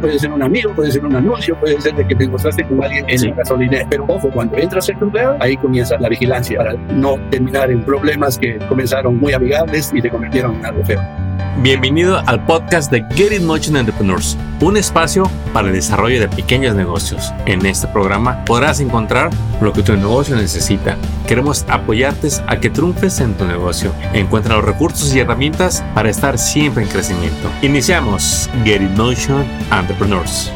puede ser un amigo, puede ser un anuncio, puede ser de que te encontraste con alguien en la gasolinera. Pero ojo, cuando entras ser empleado, ahí comienza la vigilancia para no terminar en problemas que comenzaron muy amigables y te convirtieron en algo feo. Bienvenido al podcast de Get It Motion Entrepreneurs, un espacio para el desarrollo de pequeños negocios. En este programa podrás encontrar lo que tu negocio necesita. Queremos apoyarte a que triunfes en tu negocio. Encuentra los recursos y herramientas para estar siempre en crecimiento. Iniciamos Get It Motion Entrepreneurs.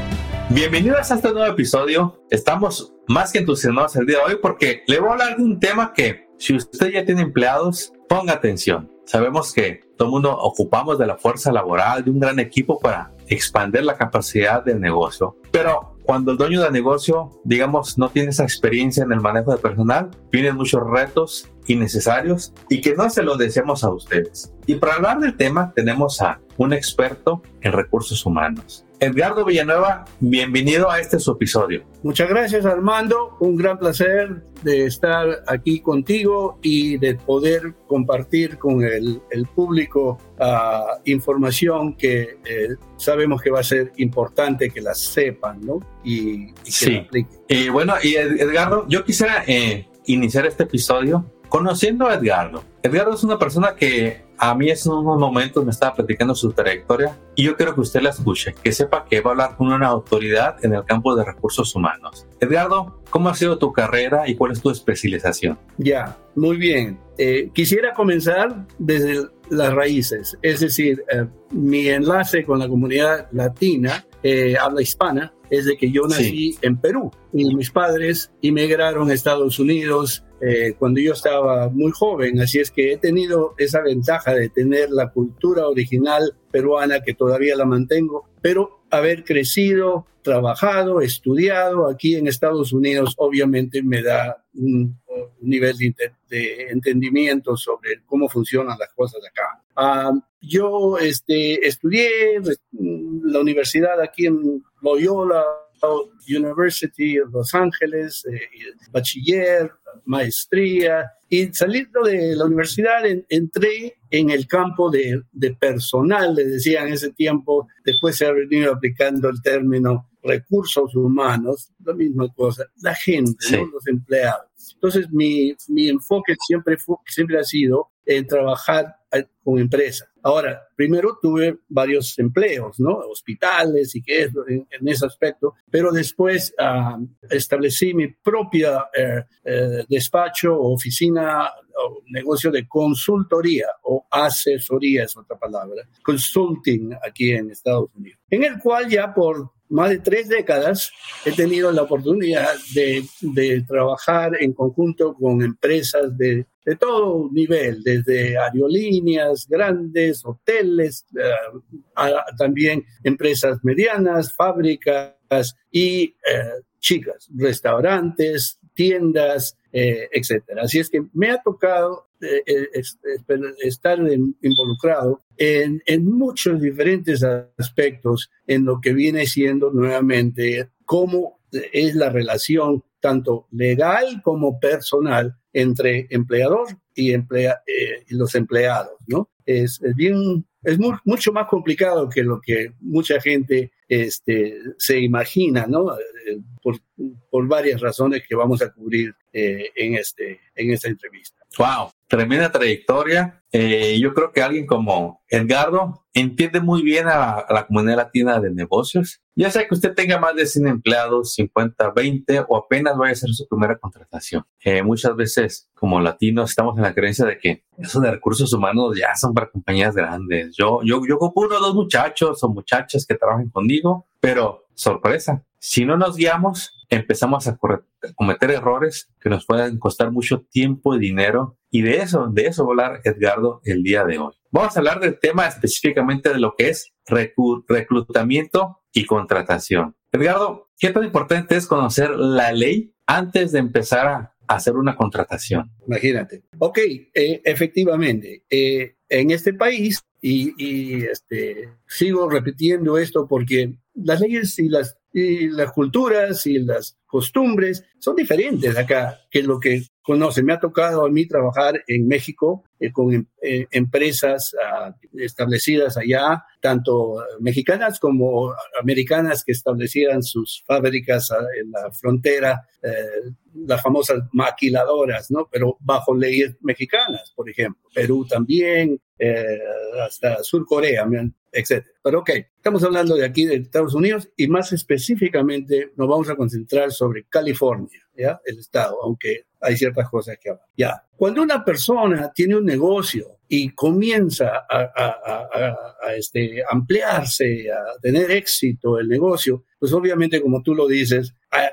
Bienvenidos a este nuevo episodio. Estamos más que entusiasmados el día de hoy porque le voy a hablar de un tema que si usted ya tiene empleados, ponga atención. Sabemos que todo el mundo ocupamos de la fuerza laboral, de un gran equipo para expandir la capacidad del negocio. Pero cuando el dueño del negocio, digamos, no tiene esa experiencia en el manejo de personal, vienen muchos retos innecesarios y que no se lo deseamos a ustedes. Y para hablar del tema tenemos a un experto en recursos humanos. Edgardo Villanueva, bienvenido a este su episodio. Muchas gracias Armando, un gran placer de estar aquí contigo y de poder compartir con el, público uh, información que eh, sabemos que va a ser importante que la sepan, ¿no? Y, y que sí. la apliquen. Bueno, y Edgardo, yo quisiera eh, iniciar este episodio conociendo a Edgardo. Edgardo es una persona que a mí en unos momentos me estaba platicando su trayectoria y yo quiero que usted la escuche, que sepa que va a hablar con una autoridad en el campo de recursos humanos. Edgardo, ¿cómo ha sido tu carrera y cuál es tu especialización? Ya, muy bien. Eh, quisiera comenzar desde las raíces, es decir, eh, mi enlace con la comunidad latina, eh, habla hispana, es de que yo nací en Perú y mis padres emigraron a Estados Unidos eh, cuando yo estaba muy joven, así es que he tenido esa ventaja de tener la cultura original peruana que todavía la mantengo, pero haber crecido, trabajado, estudiado aquí en Estados Unidos obviamente me da un, nivel de, entendimiento sobre cómo funcionan las cosas acá. Ah, yo este, estudié la universidad aquí en Loyola University of Los Ángeles, eh, bachiller, maestría, y saliendo de la universidad entré en el campo de, personal, le decía en ese tiempo, después se ha venido aplicando el término recursos humanos, la misma cosa, la gente, los empleados. Entonces mi, mi enfoque siempre, fue, siempre ha sido en trabajar con empresas. Ahora, primero tuve varios empleos, ¿no? Hospitales y qué es en, ese aspecto, pero después ah, establecí mi propia eh, eh, despacho oficina o negocio de consultoría o asesoría es otra palabra, consulting aquí en Estados Unidos, en el cual ya por más de tres décadas he tenido la oportunidad de, trabajar en conjunto con empresas de, de, todo nivel, desde aerolíneas grandes, hoteles, eh, también empresas medianas, fábricas y eh, chicas, restaurantes, tiendas, eh, etcétera. Así es que me ha tocado eh, eh, estar involucrado en, en, muchos diferentes aspectos en lo que viene siendo nuevamente cómo es la relación tanto legal como personal entre empleador y, emplea, y los empleados, ¿no? Es, es bien, es mucho más complicado que lo que mucha gente este, se imagina, ¿no? Eh, por, por, varias razones que vamos a cubrir eh, en, este, en esta entrevista. ¡Wow! Tremenda trayectoria. Eh, yo creo que alguien como Edgardo entiende muy bien a, la comunidad latina de negocios. Ya sea que usted tenga más de 100 empleados, 50, 20 o apenas vaya a hacer su primera contratación. muchas veces como latinos estamos en la creencia de que esos de recursos humanos ya son para compañías grandes. Yo, yo, yo ocupo uno o dos muchachos o muchachas que trabajen conmigo, pero sorpresa, si no nos guiamos, empezamos a, cometer errores que nos pueden costar mucho tiempo y dinero. Y de eso, de eso hablar Edgardo el día de hoy. Vamos a hablar del tema específicamente de lo que es reclutamiento y contratación. Edgardo, ¿qué tan importante es conocer la ley antes de empezar a hacer una contratación. Imagínate. Ok, eh, efectivamente, eh, en este país, y, este, sigo repitiendo esto porque las leyes y las, y las culturas y las costumbres son diferentes acá que lo que conoce. Me ha tocado a mí trabajar en México eh, con em, eh, empresas ah, establecidas allá, tanto mexicanas como americanas que establecían sus fábricas ah, en la frontera, eh, las famosas maquiladoras, ¿no? Pero bajo leyes mexicanas, por ejemplo. Perú también, hasta Sur Corea, etc. Pero ok, estamos hablando de aquí de Estados Unidos y más específicamente nos vamos a concentrar sobre California, ¿ya? El estado, aunque hay ciertas cosas que hablar. Ya, cuando una persona tiene un negocio y comienza a, este, ampliarse, a tener éxito el negocio, pues obviamente, como tú lo dices, hay,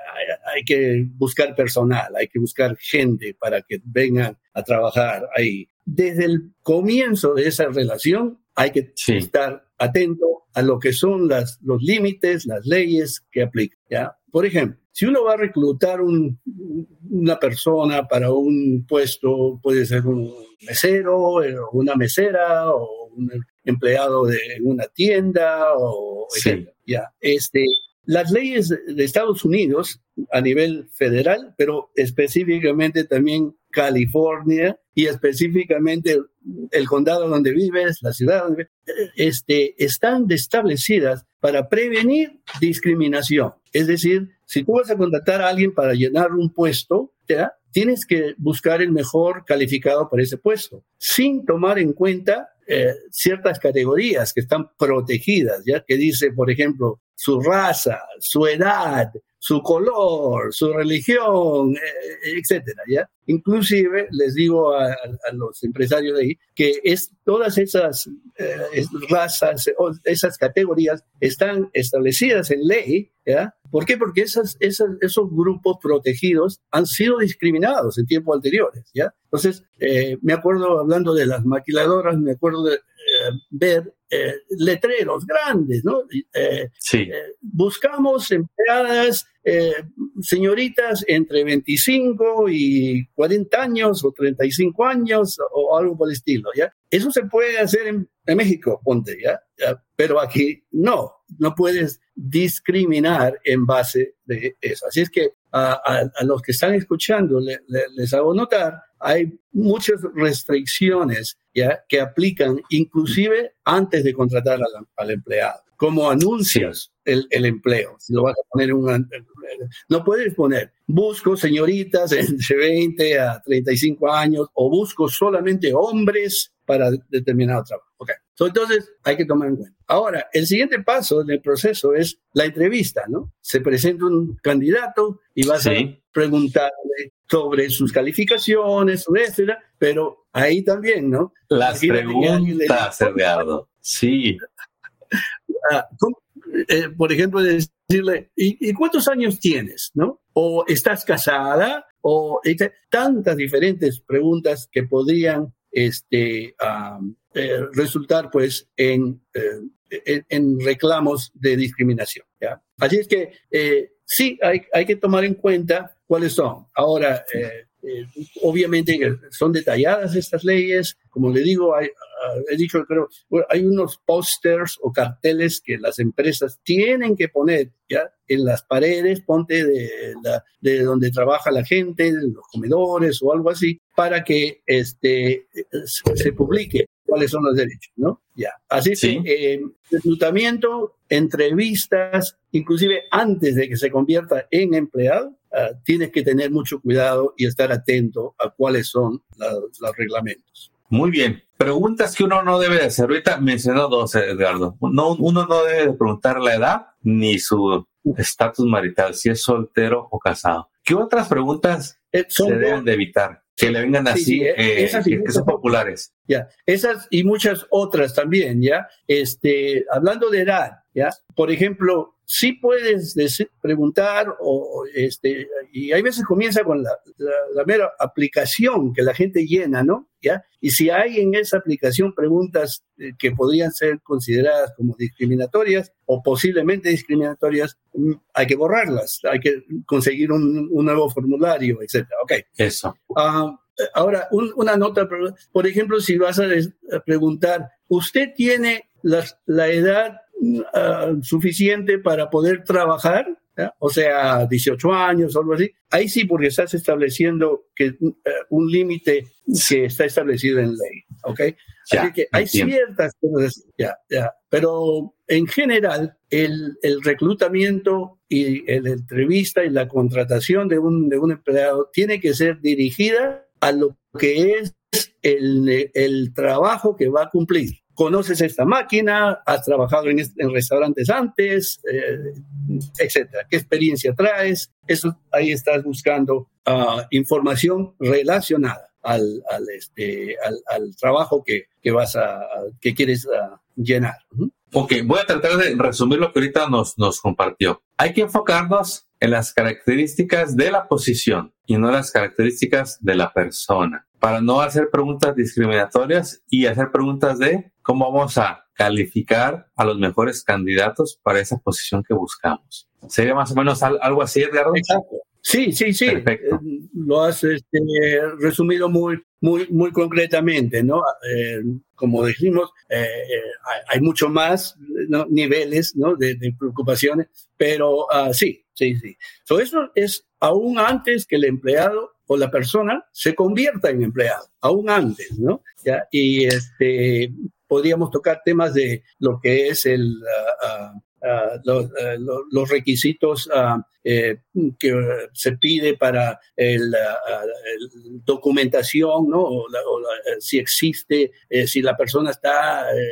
hay, que buscar personal, hay que buscar gente para que vengan a trabajar ahí. Desde el comienzo de esa relación, hay que estar atento a lo que son las, los límites, las leyes que aplican. ¿ya? Por ejemplo, si uno va a reclutar una persona para un puesto, puede ser un mesero, eh, una mesera o un empleado de una tienda o Ya, este, las leyes de Estados Unidos a nivel federal, pero específicamente también California y específicamente el condado donde vives, la ciudad donde vives, este, están establecidas para prevenir discriminación. Es decir, si tú vas a contratar a alguien para llenar un puesto, tienes que buscar el mejor calificado para ese puesto, sin tomar en cuenta eh, ciertas categorías que están protegidas, ya que dice, por ejemplo, su raza, su edad, su color, su religión, eh, etcétera, ¿ya? Inclusive les digo a, los empresarios de ahí que es, todas esas eh, razas, esas categorías están establecidas en ley, ¿ya? ¿Por qué? Porque esas, esas, esos grupos protegidos han sido discriminados en tiempos anteriores, ¿ya? Entonces, eh, me acuerdo, hablando de las maquiladoras, me acuerdo de ver letreros grandes, ¿no? sí. buscamos empleadas eh, señoritas entre 25 y 40 años o 35 años o algo por el estilo, ¿ya? Eso se puede hacer en, México, ponte, ¿ya? Pero aquí no, no puedes discriminar en base de eso. Así es que a, los que están escuchando les hago notar, hay muchas restricciones ¿ya? que aplican inclusive antes de contratar al empleado como anuncias el, el, empleo. Si lo vas a poner un, no puedes poner busco señoritas entre 20 a 35 años o busco solamente hombres para determinado trabajo. Okay. entonces hay que tomar en cuenta. Ahora, el siguiente paso en el proceso es la entrevista, ¿no? Se presenta un candidato y vas a preguntarle sobre sus calificaciones, etcétera, pero ahí también, ¿no? Las preguntas, Eduardo. Sí. Ah, eh, por ejemplo, decirle, ¿y, cuántos años tienes? ¿No? O estás casada, o tantas diferentes preguntas que podrían este, eh, resultar pues en, eh, en, reclamos de discriminación. ¿ya? Así es que sí, hay, hay que tomar en cuenta cuáles son. Ahora, obviamente son detalladas estas leyes, como le digo, hay, he dicho, creo, hay unos pósters o carteles que las empresas tienen que poner ya en las paredes, ponte de, de donde trabaja la gente, de los comedores o algo así, para que este, se publique cuáles son los derechos, ¿no? Ya. Así que eh, reclutamiento, entrevistas, inclusive antes de que se convierta en empleado, ah, tienes que tener mucho cuidado y estar atento a cuáles son los reglamentos. Muy bien. Preguntas que uno no debe de hacer. Ahorita mencionó dos, Edgardo. No, uno no debe de preguntar la edad ni su estatus marital, si es soltero o casado. ¿Qué otras preguntas eh, se deben de evitar? Que le vengan así, eh, eh, que, son populares. Ya, esas y muchas otras también, ¿ya? Este, hablando de edad, ¿ya? Por ejemplo, sí puedes preguntar o, este, y hay veces comienza con la, la, mera aplicación que la gente llena, ¿no? ¿Ya? Y si hay en esa aplicación preguntas eh, que podrían ser consideradas como discriminatorias o posiblemente discriminatorias, mm, hay que borrarlas, hay que conseguir un, nuevo formulario, etcétera. Ok. Eso. Ah, ahora, una nota, por ejemplo, si vas a, preguntar, ¿usted tiene la edad Ah, suficiente para poder trabajar, o sea, 18 años o algo así. Ahí sí, porque estás estableciendo que eh, un límite que está establecido en ley, ¿ok? así que hay ciertas cosas, ya, ya, pero en general el, el reclutamiento y la entrevista y la contratación de un, de un empleado tiene que ser dirigida a lo que es el, el trabajo que va a cumplir conoces esta máquina, has trabajado en, restaurantes antes, eh, etcétera. ¿Qué experiencia traes? Eso ahí estás buscando ah, información relacionada al, este, al, trabajo que, vas a, que quieres ah, llenar. Ok, voy a tratar de resumir lo que ahorita nos, nos compartió. Hay que enfocarnos en las características de la posición y no las características de la persona, para no hacer preguntas discriminatorias y hacer preguntas de cómo vamos a calificar a los mejores candidatos para esa posición que buscamos. ¿Sería más o menos algo así, Edgardo? Exacto. Sí, sí, sí. Perfecto. Eh, lo has este, resumido muy, muy, muy concretamente, ¿no? Eh, como dijimos, eh, hay, mucho más niveles ¿no? de, preocupaciones, pero uh, sí, sí, sí. So, eso es aún antes que el empleado o la persona se convierta en empleado, aún antes, ¿no? ¿Ya? Y este, podríamos tocar temas de lo que es el, uh, uh, uh, los, requisitos eh, que se pide para el, el documentación, ¿no? O, si existe, eh, si la persona está eh,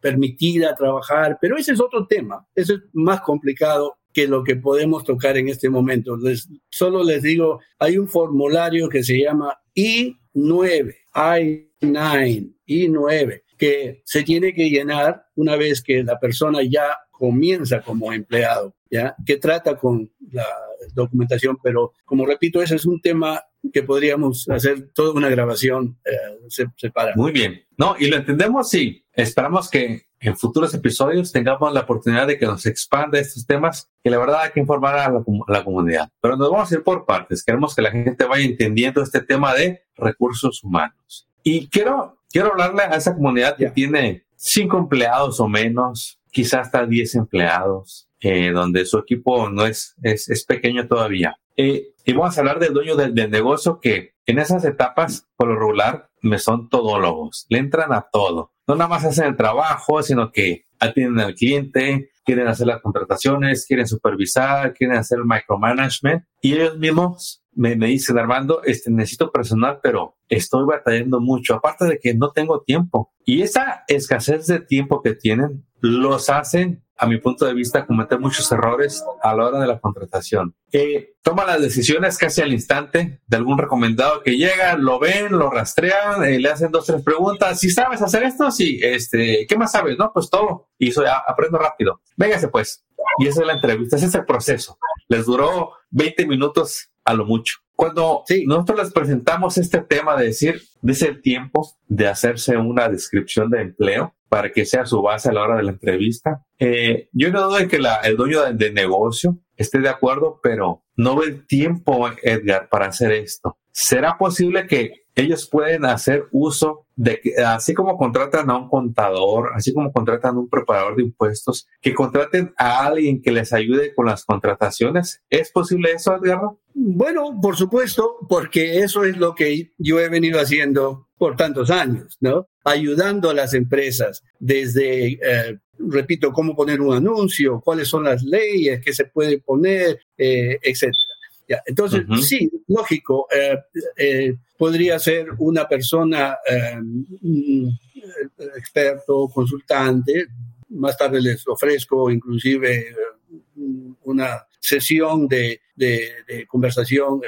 permitida trabajar, pero ese es otro tema, ese es más complicado que lo que podemos tocar en este momento. Les, solo les digo, hay un formulario que se llama I9, I9, I9, que se tiene que llenar una vez que la persona ya comienza como empleado, ¿ya? Que trata con la documentación, pero como repito, ese es un tema que podríamos hacer toda una grabación eh, separada. Muy bien. No, y lo entendemos, sí. Esperamos que en futuros episodios tengamos la oportunidad de que nos expanda estos temas, que la verdad hay que informar a la, a la, comunidad. Pero nos vamos a ir por partes. Queremos que la gente vaya entendiendo este tema de recursos humanos. Y quiero quiero hablarle a esa comunidad que tiene cinco empleados o menos, quizás hasta diez empleados, eh, donde su equipo no es, es, es pequeño todavía. Eh, y vamos a hablar del dueño del, negocio que en esas etapas, por lo regular, me son todólogos, le entran a todo. No nada más hacen el trabajo, sino que atienden al cliente, quieren hacer las contrataciones, quieren supervisar, quieren hacer el micromanagement y ellos mismos me, me dicen, Armando, este, necesito personal, pero estoy batallando mucho, aparte de que no tengo tiempo. Y esa escasez de tiempo que tienen los hacen, a mi punto de vista, cometer muchos errores a la hora de la contratación. Eh, toman las decisiones casi al instante de algún recomendado que llega, lo ven, lo rastrean, eh, le hacen dos, tres preguntas. Si sabes hacer esto, sí, este, ¿qué más sabes? No, pues todo. Y eso ya aprendo rápido. Véngase pues. Y esa es la entrevista, ese es el proceso. Les duró 20 minutos a lo mucho. Cuando nosotros les presentamos este tema de decir, dice el tiempo de hacerse una descripción de empleo para que sea su base a la hora de la entrevista, eh, yo no dudo de que el dueño del negocio esté de acuerdo, pero no ve el tiempo, Edgar, para hacer esto. ¿Será posible que ellos pueden hacer uso de que, así como contratan a un contador, así como contratan a un preparador de impuestos, que contraten a alguien que les ayude con las contrataciones. ¿Es posible eso, Edgardo? Bueno, por supuesto, porque eso es lo que yo he venido haciendo por tantos años, ¿no? Ayudando a las empresas desde, eh, repito, cómo poner un anuncio, cuáles son las leyes que se puede poner, eh, etcétera. Entonces, sí, lógico, eh, eh, podría ser una persona eh, experto, consultante, más tarde les ofrezco inclusive una sesión de, de conversación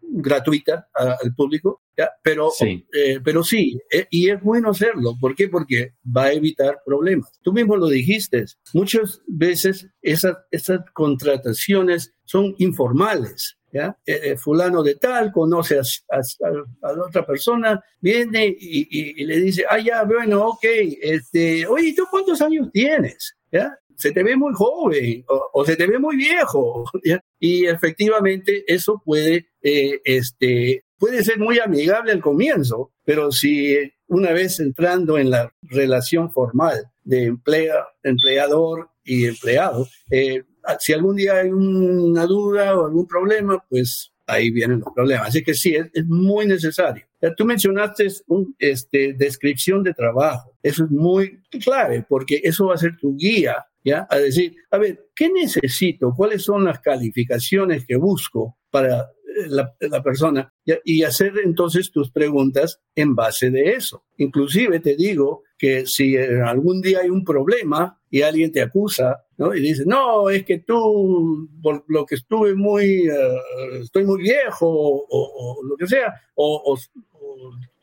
gratuita al público pero, sí. Eh, pero sí, eh, y es bueno hacerlo. ¿Por qué? Porque va a evitar problemas. Tú mismo lo dijiste, muchas veces esas, esas contrataciones son informales. ¿ya? Eh, fulano de tal conoce a, a, otra persona, viene y, y, le dice, ah, ya, bueno, ok, este, oye, ¿tú cuántos años tienes? ¿Ya? se te ve muy joven o, se te ve muy viejo. Y efectivamente eso puede este, puede ser muy amigable al comienzo, pero si una vez entrando en la relación formal de emplea, empleador y empleado, eh, si algún día hay una duda o algún problema, pues ahí vienen los problemas. Así que sí, es, muy necesario. tú mencionaste un, este, descripción de trabajo. Eso es muy clave porque eso va a ser tu guía, ¿ya? A decir, a ver, ¿qué necesito? ¿Cuáles son las calificaciones que busco para la, persona y hacer entonces tus preguntas en base de eso. Inclusive te digo que si algún día hay un problema y alguien te acusa, ¿no? Y dice, no, es que tú, por lo que estuve muy, eh, estoy muy viejo o, lo que sea, o,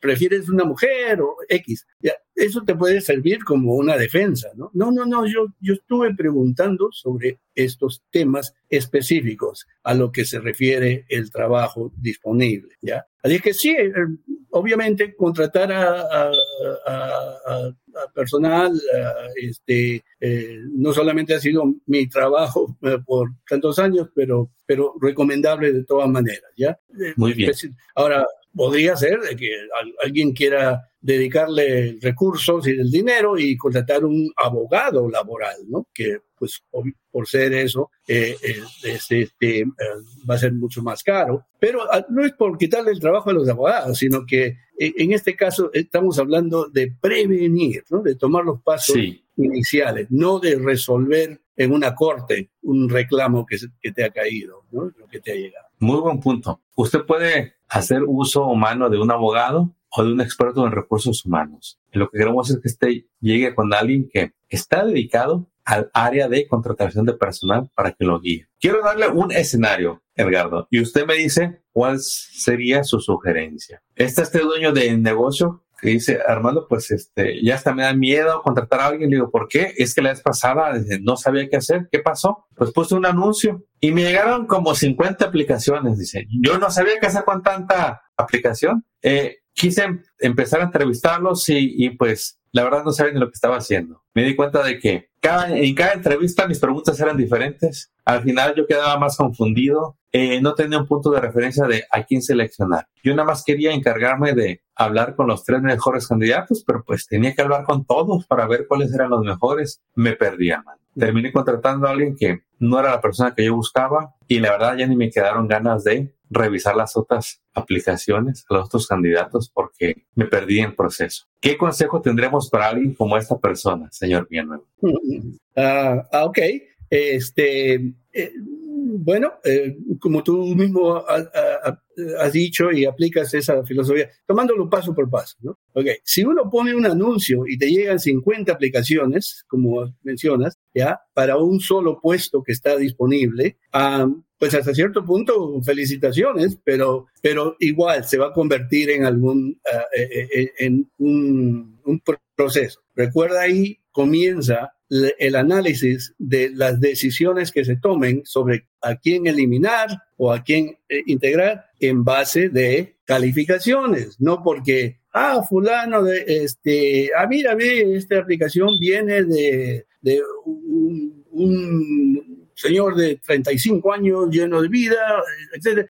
prefieres una mujer o X. Ya, eso te puede servir como una defensa, ¿no? No, no, no, yo, yo estuve preguntando sobre estos temas específicos a lo que se refiere el trabajo disponible, ¿ya? Así que sí, eh, obviamente contratar a, personal, este, eh, no solamente ha sido mi trabajo eh, por tantos años, pero, pero recomendable de todas maneras, ¿ya? Muy bien. Ahora, podría ser que alguien quiera dedicarle recursos y el dinero y contratar un abogado laboral, ¿no? Que pues por ser eso eh, eh, este, eh, va a ser mucho más caro. Pero ah, no es por quitarle el trabajo a los abogados, sino que en este caso estamos hablando de prevenir, ¿no? De tomar los pasos iniciales, no de resolver en una corte un reclamo que, que te ha caído, ¿no? Lo que te ha llegado. Muy buen punto. Usted puede hacer uso humano de un abogado o de un experto en recursos humanos. lo que queremos es que este llegue con alguien que está dedicado al área de contratación de personal para que lo guíe. Quiero darle un escenario, Edgardo, y usted me dice cuál sería su sugerencia. Está este dueño de negocio que dice, Armando, pues este, ya hasta me da miedo contratar a alguien. Le digo, ¿por qué? Es que la vez pasada no sabía qué hacer. ¿Qué pasó? Pues puse un anuncio y me llegaron como 50 aplicaciones. Dice, yo no sabía qué hacer con tanta aplicación. Eh, quise empezar a entrevistarlos y, y pues la verdad no sabía ni lo que estaba haciendo. Me di cuenta de que cada, en cada entrevista mis preguntas eran diferentes. Al final yo quedaba más confundido. Eh, no tenía un punto de referencia de a quién seleccionar. Yo nada más quería encargarme de hablar con los tres mejores candidatos, pero pues tenía que hablar con todos para ver cuáles eran los mejores. Me perdía, man. Terminé contratando a alguien que no era la persona que yo buscaba y la verdad ya ni me quedaron ganas de revisar las otras aplicaciones a los otros candidatos porque me perdí en el proceso. ¿Qué consejo tendremos para alguien como esta persona, señor Villanueva? Ah, ok. Este, eh, bueno, eh, como tú mismo has dicho y aplicas esa filosofía, tomándolo paso por paso, ¿no? Ok, si uno pone un anuncio y te llegan 50 aplicaciones, como mencionas, ya, para un solo puesto que está disponible, pues hasta cierto punto, felicitaciones, pero, pero igual se va a convertir en algún, eh, en un, un proceso. Recuerda ahí comienza el análisis de las decisiones que se tomen sobre a quién eliminar o a quién eh, integrar en base de calificaciones, no porque, ah, fulano, de, este, ah, mira, ve, esta aplicación viene de, de un, un, señor de 35 años lleno de vida, etc.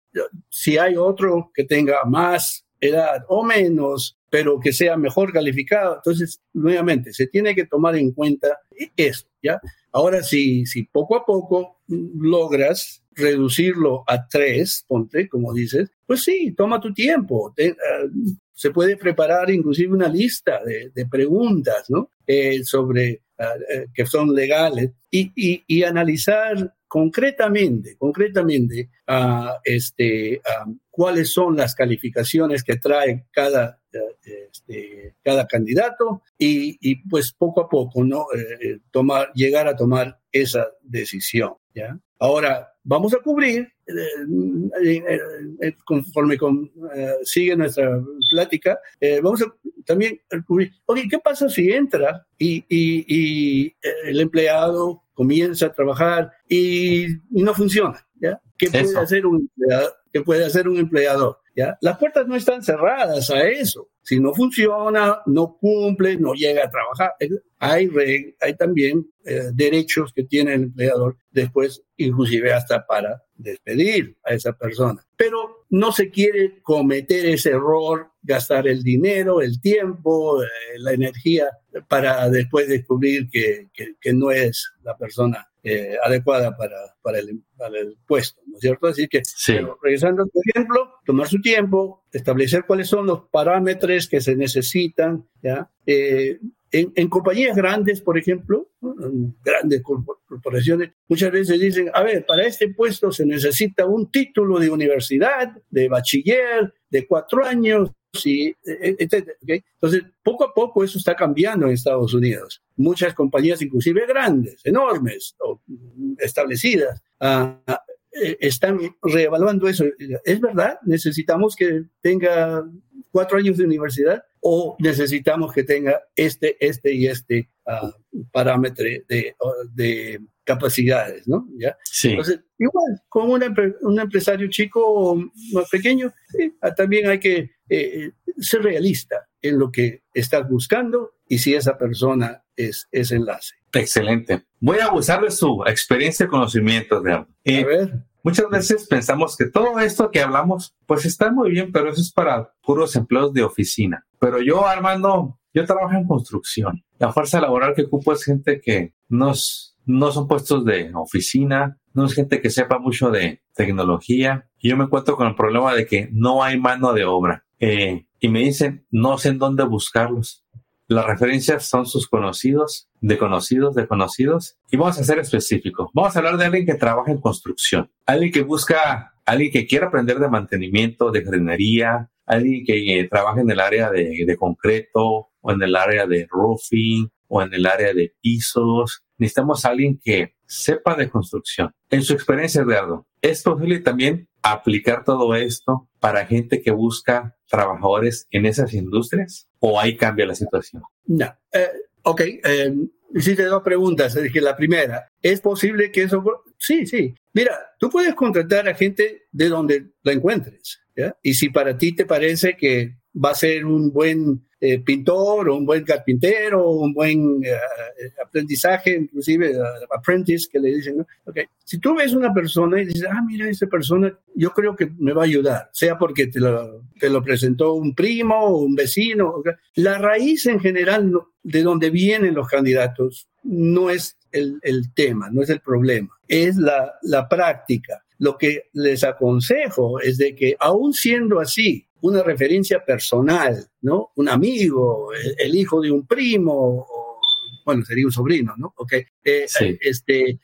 Si hay otro que tenga más edad o menos, pero que sea mejor calificado. Entonces, nuevamente, se tiene que tomar en cuenta esto, ¿ya? Ahora, si, si poco a poco logras reducirlo a tres, ponte, como dices, pues sí, toma tu tiempo. Eh, se puede preparar inclusive una lista de, preguntas, ¿no? Eh, sobre, ah, eh, que son legales y, y, y analizar concretamente, concretamente, a este, cuáles son las calificaciones que trae cada, este, cada candidato y, pues poco a poco, ¿no? Eh, tomar, llegar a tomar esa decisión, ¿ya? Ahora, vamos a cubrir, eh, eh, conforme con, sigue nuestra plática, vamos a también cubrir, oye, ¿qué pasa si entra y, y, y el empleado comienza a trabajar y, no funciona. ¿ya? ¿Qué puede, hacer un puede hacer un empleador? ¿ya? Las puertas no están cerradas a eso. Si no funciona, no cumple, no llega a trabajar, hay, hay también eh, derechos que tiene el empleador después, inclusive hasta para despedir a esa persona. Pero no se quiere cometer ese error, gastar el dinero, el tiempo, eh, la energía para después descubrir que, que, no es la persona eh, adecuada para, para, el, para, el, puesto, ¿no es cierto? Así que, regresando a tu ejemplo, tomar su tiempo, establecer cuáles son los parámetros que se necesitan, ¿ya? Eh, en, compañías grandes, por ejemplo, grandes corporaciones, muchas veces dicen, a ver, para este puesto se necesita un título de universidad, de bachiller, de cuatro años, y, e, etc. Entonces, poco a poco eso está cambiando en Estados Unidos. Muchas compañías, inclusive grandes, enormes o establecidas, ah, ah, eh, están reevaluando eso. ¿Es verdad? ¿Necesitamos que tenga cuatro años de universidad? o necesitamos que tenga este, este y este uh, parámetro de, de, capacidades, ¿no? ¿Ya? Sí. Entonces, igual, como un empresario chico o más pequeño, ah, también hay que eh, ser realista en lo que estás buscando y si esa persona es ese enlace. Excelente. Voy a abusar de su experiencia y conocimiento, de Eh, a ver. Muchas veces pensamos que todo esto que hablamos, pues está muy bien, pero eso es para puros empleos de oficina. Pero yo, Armando, yo trabajo en construcción. La fuerza laboral que ocupo es gente que no, no son puestos de oficina, no es gente que sepa mucho de tecnología. Y yo me encuentro con el problema de que no hay mano de obra. Eh, y me dicen, no sé en dónde buscarlos. Las referencias son sus conocidos, de conocidos, de conocidos. Y vamos a ser específicos. Vamos a hablar de alguien que trabaja en construcción. Alguien que busca, alguien que quiere aprender de mantenimiento, de jardinería, alguien que eh, trabaja en el área de, concreto o en el área de roofing o en el área de pisos. Necesitamos a alguien que sepa de construcción. En su experiencia, Eduardo, ¿es posible también aplicar todo esto para gente que busca trabajadores en esas industrias o ahí cambia la situación? No. Eh, ok. Eh, hiciste dos preguntas. Dije la primera, ¿es posible que eso... Sí, sí. Mira, tú puedes contratar a gente de donde la encuentres. Y si para ti te parece que va a ser un buen eh, pintor o un buen carpintero un buen eh, aprendizaje, inclusive uh, apprentice que le dicen, okay. si tú ves una persona y dices, ah, mira, esa persona, yo creo que me va a ayudar, sea porque te lo, te lo presentó un primo o un vecino, la raíz en general de donde vienen los candidatos no es el, tema, no es el problema, es la, la práctica. Lo que les aconsejo es de que, aún siendo así, una referencia personal, ¿no? Un amigo, el, hijo de un primo, bueno, sería un sobrino, ¿no? Ok. Eh, este,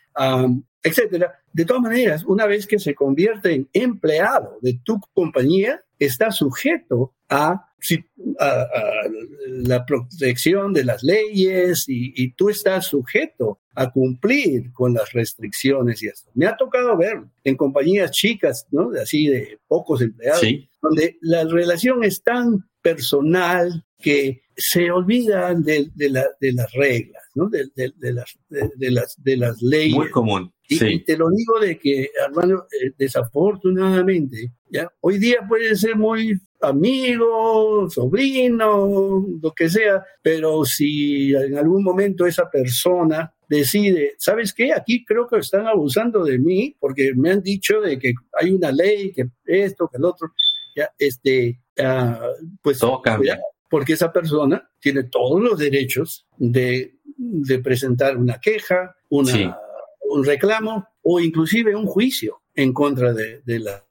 etcétera. De todas maneras, una vez que se convierte en empleado de tu compañía, está sujeto a, la protección de las leyes y, tú estás sujeto a cumplir con las restricciones y esto. Me ha tocado ver en compañías chicas, ¿no? Así de pocos empleados, donde la relación es tan personal que se olvidan de, las reglas, ¿no? de, las, de, las, leyes. Muy común. Y, te lo digo de que, hermano, eh, desafortunadamente, ¿ya? hoy día puede ser muy amigo, sobrino, lo que sea, pero si en algún momento esa persona decide, ¿sabes qué? Aquí creo que están abusando de mí porque me han dicho de que hay una ley, que esto, que el otro, ya, este, uh, pues todo cambia. Porque esa persona tiene todos los derechos de, de presentar una queja, una, un reclamo o inclusive un juicio en contra de, de la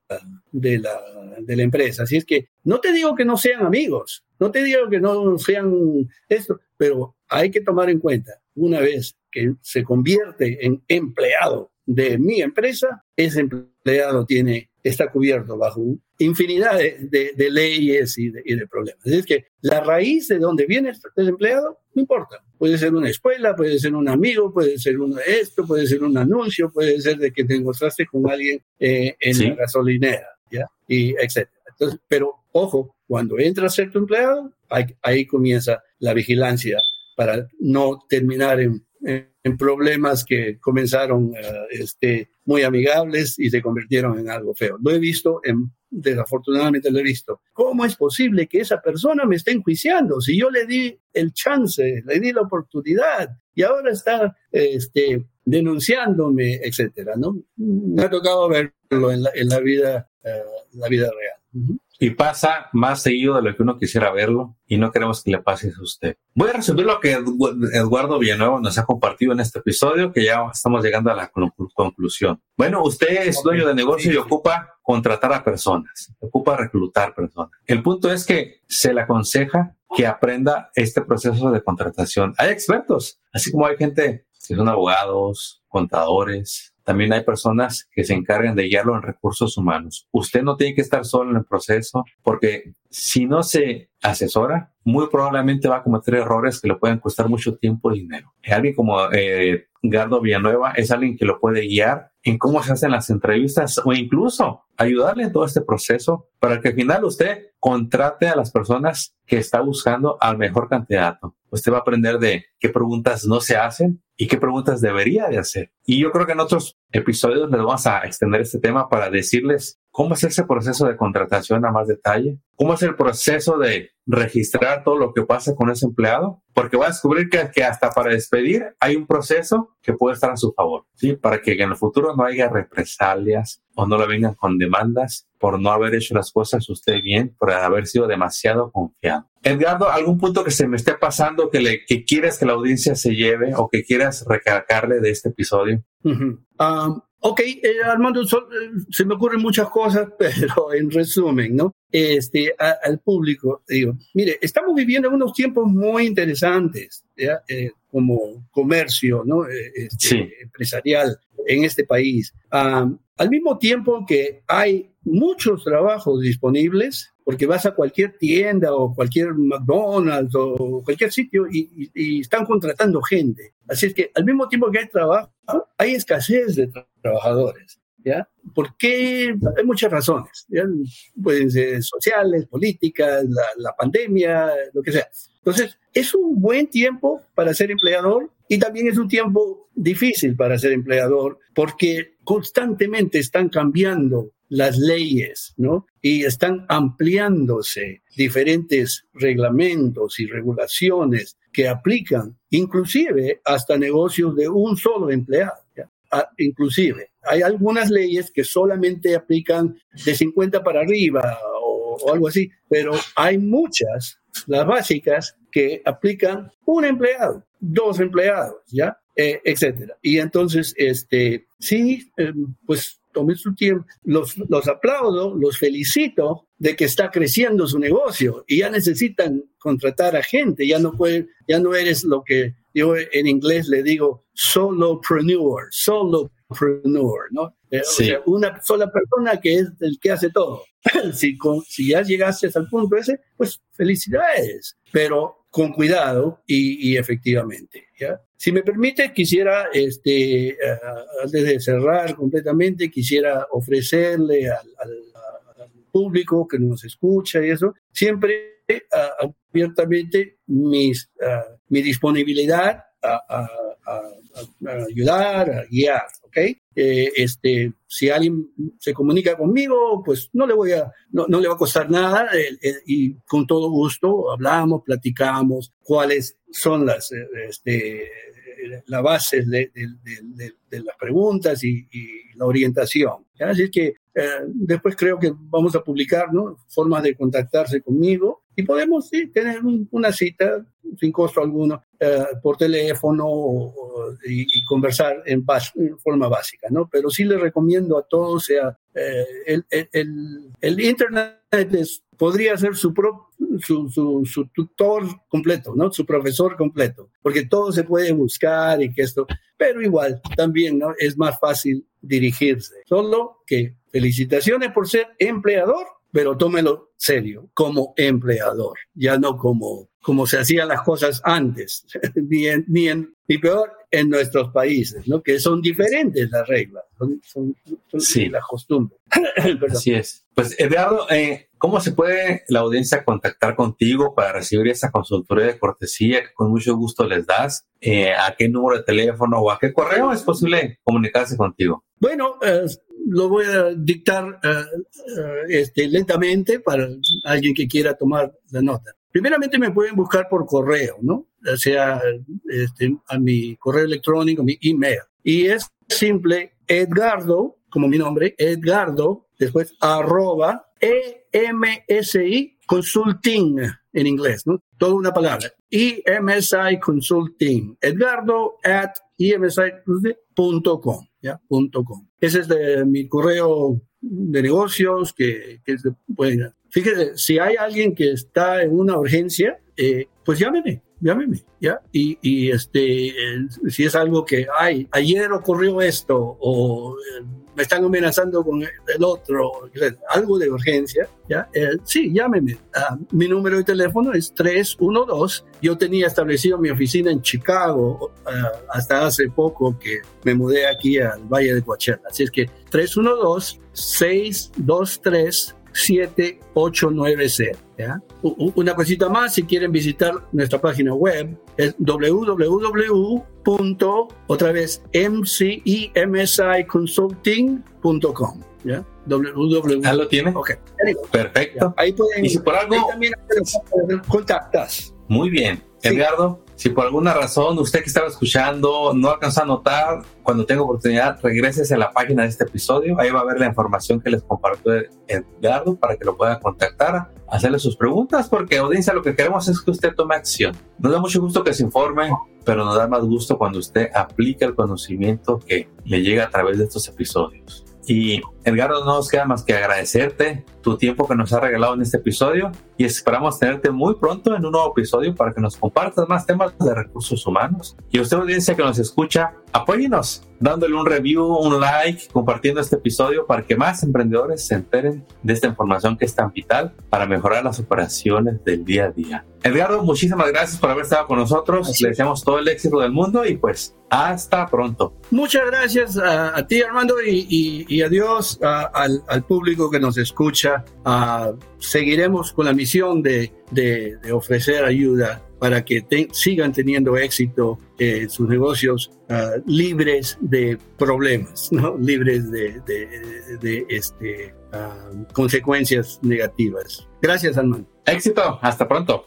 de la, de la empresa. Así es que no te digo que no sean amigos, no te digo que no sean esto, pero hay que tomar en cuenta, una vez que se convierte en empleado de mi empresa, ese empleado tiene, está cubierto bajo infinidad de, de, leyes y de, y de, problemas. Es que la raíz de donde viene el empleado no importa. Puede ser una escuela, puede ser un amigo, puede ser uno esto, puede ser un anuncio, puede ser de que te encontraste con alguien eh, en la gasolinera, ¿ya? Y etcétera. Entonces, pero ojo, cuando entra a ser tu empleado, ahí, ahí comienza la vigilancia para no terminar en, en problemas que comenzaron este, muy amigables y se convirtieron en algo feo. Lo he visto, en, desafortunadamente lo he visto. ¿Cómo es posible que esa persona me esté enjuiciando si yo le di el chance, le di la oportunidad y ahora está este, denunciándome, etcétera, ¿no? Me ha tocado verlo en la, en la vida, la vida real. Y pasa más seguido de lo que uno quisiera verlo y no queremos que le pase a usted. Voy a resumir lo que Eduardo Villanueva nos ha compartido en este episodio, que ya estamos llegando a la conclusión. Bueno, usted es dueño de negocio y ocupa contratar a personas, ocupa reclutar personas. El punto es que se le aconseja que aprenda este proceso de contratación. Hay expertos, así como hay gente que son abogados, contadores, también hay personas que se encargan de guiarlo en recursos humanos. Usted no tiene que estar solo en el proceso porque si no se asesora, muy probablemente va a cometer errores que le pueden costar mucho tiempo y dinero. Alguien como eh, Gardo Villanueva es alguien que lo puede guiar en cómo se hacen las entrevistas o incluso ayudarle en todo este proceso para que al final usted contrate a las personas que está buscando al mejor candidato. Usted va a aprender de qué preguntas no se hacen y qué preguntas debería de hacer. Y yo creo que en otros episodios les vamos a extender este tema para decirles cómo es ese proceso de contratación a más detalle, cómo es el proceso de registrar todo lo que pasa con ese empleado, porque va a descubrir que, que, hasta para despedir hay un proceso que puede estar a su favor, ¿sí? Para que en el futuro no haya represalias o no le vengan con demandas por no haber hecho las cosas usted bien, por haber sido demasiado confiado. Edgardo, ¿algún punto que se me esté pasando que, le, que quieras que la audiencia se lleve o que quieras recalcarle de este episodio? Ok, eh, Armando, eh, se me ocurren muchas cosas, pero en resumen, ¿no? Este, al público, digo, mire, estamos viviendo unos tiempos muy interesantes, ¿ya? Eh, como comercio, ¿no? Este, empresarial en este país. al mismo tiempo que hay muchos trabajos disponibles, porque vas a cualquier tienda o cualquier McDonald's o cualquier sitio y, están contratando gente. Así es que al mismo tiempo que hay trabajo, hay escasez de trabajadores. ¿Ya? ¿Por qué? Hay muchas razones. Pueden ser sociales, políticas, la, la pandemia, lo que sea. Entonces, es un buen tiempo para ser empleador y también es un tiempo difícil para ser empleador porque constantemente están cambiando las leyes, ¿no? Y están ampliándose diferentes reglamentos y regulaciones que aplican, inclusive hasta negocios de un solo empleado. Ah, inclusive, hay algunas leyes que solamente aplican de 50 para arriba o, o algo así, pero hay muchas, las básicas, que aplican un empleado, dos empleados, ¿ya? Eh, etcétera. Y entonces, este, sí, eh, pues tomé su tiempo, los, los aplaudo, los felicito de que está creciendo su negocio y ya necesitan contratar a gente, ya no pueden, ya no eres lo que yo en inglés le digo solopreneur, solopreneur, ¿no? Eh, o sea, una sola persona que es el que hace todo. si, si ya llegaste al punto ese, pues felicidades, pero con cuidado y, y efectivamente. ¿ya? Si me permite, quisiera, este, eh, antes de cerrar completamente, quisiera ofrecerle al, público que nos escucha y eso, siempre eh, abiertamente mis, uh, mi disponibilidad a, ayudar, a guiar, ¿ok? Eh, este, si alguien se comunica conmigo, pues no le voy a, no, no le va a costar nada y con todo gusto hablamos, platicamos cuáles son las, este, la base de, las preguntas y, la orientación. Así que eh, después creo que vamos a publicar ¿no? formas de contactarse conmigo y podemos tener una cita sin costo alguno eh, por teléfono y, conversar en, forma básica, ¿no? Pero sí les recomiendo a todos, sea, eh, el, el, el, Internet podría ser su, su, su, su, tutor completo, ¿no? Su profesor completo, porque todo se puede buscar y que esto, pero igual también, ¿no? Es más fácil dirigirse. Solo que felicitaciones por ser empleador pero tómelo serio, como empleador, ya no como, como se hacían las cosas antes, ni, en, ni, en, ni peor en nuestros países, ¿no? que son diferentes las reglas. son, sí. las costumbres. Así es. Pues Eduardo, eh, ¿cómo se puede la audiencia contactar contigo para recibir esa consultoría de cortesía que con mucho gusto les das? Eh, ¿A qué número de teléfono o a qué correo es posible comunicarse contigo? Bueno, eh, lo voy a dictar este, lentamente para alguien que quiera tomar la nota. Primeramente me pueden buscar por correo, ¿no? Sea, este, a mi correo electrónico, mi email. Y es simple, Edgardo, como mi nombre, Edgardo, después arroba EMSI Consulting en inglés, ¿no? Toda una palabra. EMSI Consulting. Edgardo at emsi.com, ¿ya? Punto .com. Ese es de mi correo de negocios que, que se pueden... Fíjese, si hay alguien que está en una urgencia, eh, pues llámeme, llámeme, ¿ya? Y, y este, eh, si es algo que, ay, ayer ocurrió esto, o eh, me están amenazando con el otro, algo de urgencia, ¿ya? sí, llámeme. Ah, mi número de teléfono es 312. Yo tenía establecido mi oficina en Chicago ah, hasta hace poco que me mudé aquí al Valle de Coachella. Así es que 312 623 7890. ¿ya? Una cosita más, si quieren visitar nuestra página web, es www. otra vez mcemsiconsulting.com. ¿ya? www. ¿Ya lo tiene? Ok. Perfecto. Ahí pueden, y si por algo... también contactas. Muy bien. Edgardo, si por alguna razón usted que estaba escuchando no alcanzó a notar, cuando tenga oportunidad, regreses a la página de este episodio. Ahí va a ver la información que les compartió Edgardo para que lo pueda contactar, hacerle sus preguntas, porque audiencia lo que queremos es que usted tome acción. Nos da mucho gusto que se informe, pero nos da más gusto cuando usted aplica el conocimiento que le llega a través de estos episodios. Y Edgardo, no nos queda más que agradecerte tu tiempo que nos ha regalado en este episodio y esperamos tenerte muy pronto en un nuevo episodio para que nos compartas más temas de recursos humanos. Y usted, audiencia que nos escucha, apóyenos dándole un review, un like, compartiendo este episodio para que más emprendedores se enteren de esta información que es tan vital para mejorar las operaciones del día a día. Edgardo, muchísimas gracias por haber estado con nosotros. Le deseamos todo el éxito del mundo y pues hasta pronto. Muchas gracias a, ti, Armando, y, adiós al, al, público que nos escucha. seguiremos con la misión de, de, ofrecer ayuda para que sigan teniendo éxito en sus negocios ah, libres de problemas, ¿no? libres de, de este, ah, consecuencias negativas. Gracias, Armando. Éxito, hasta pronto.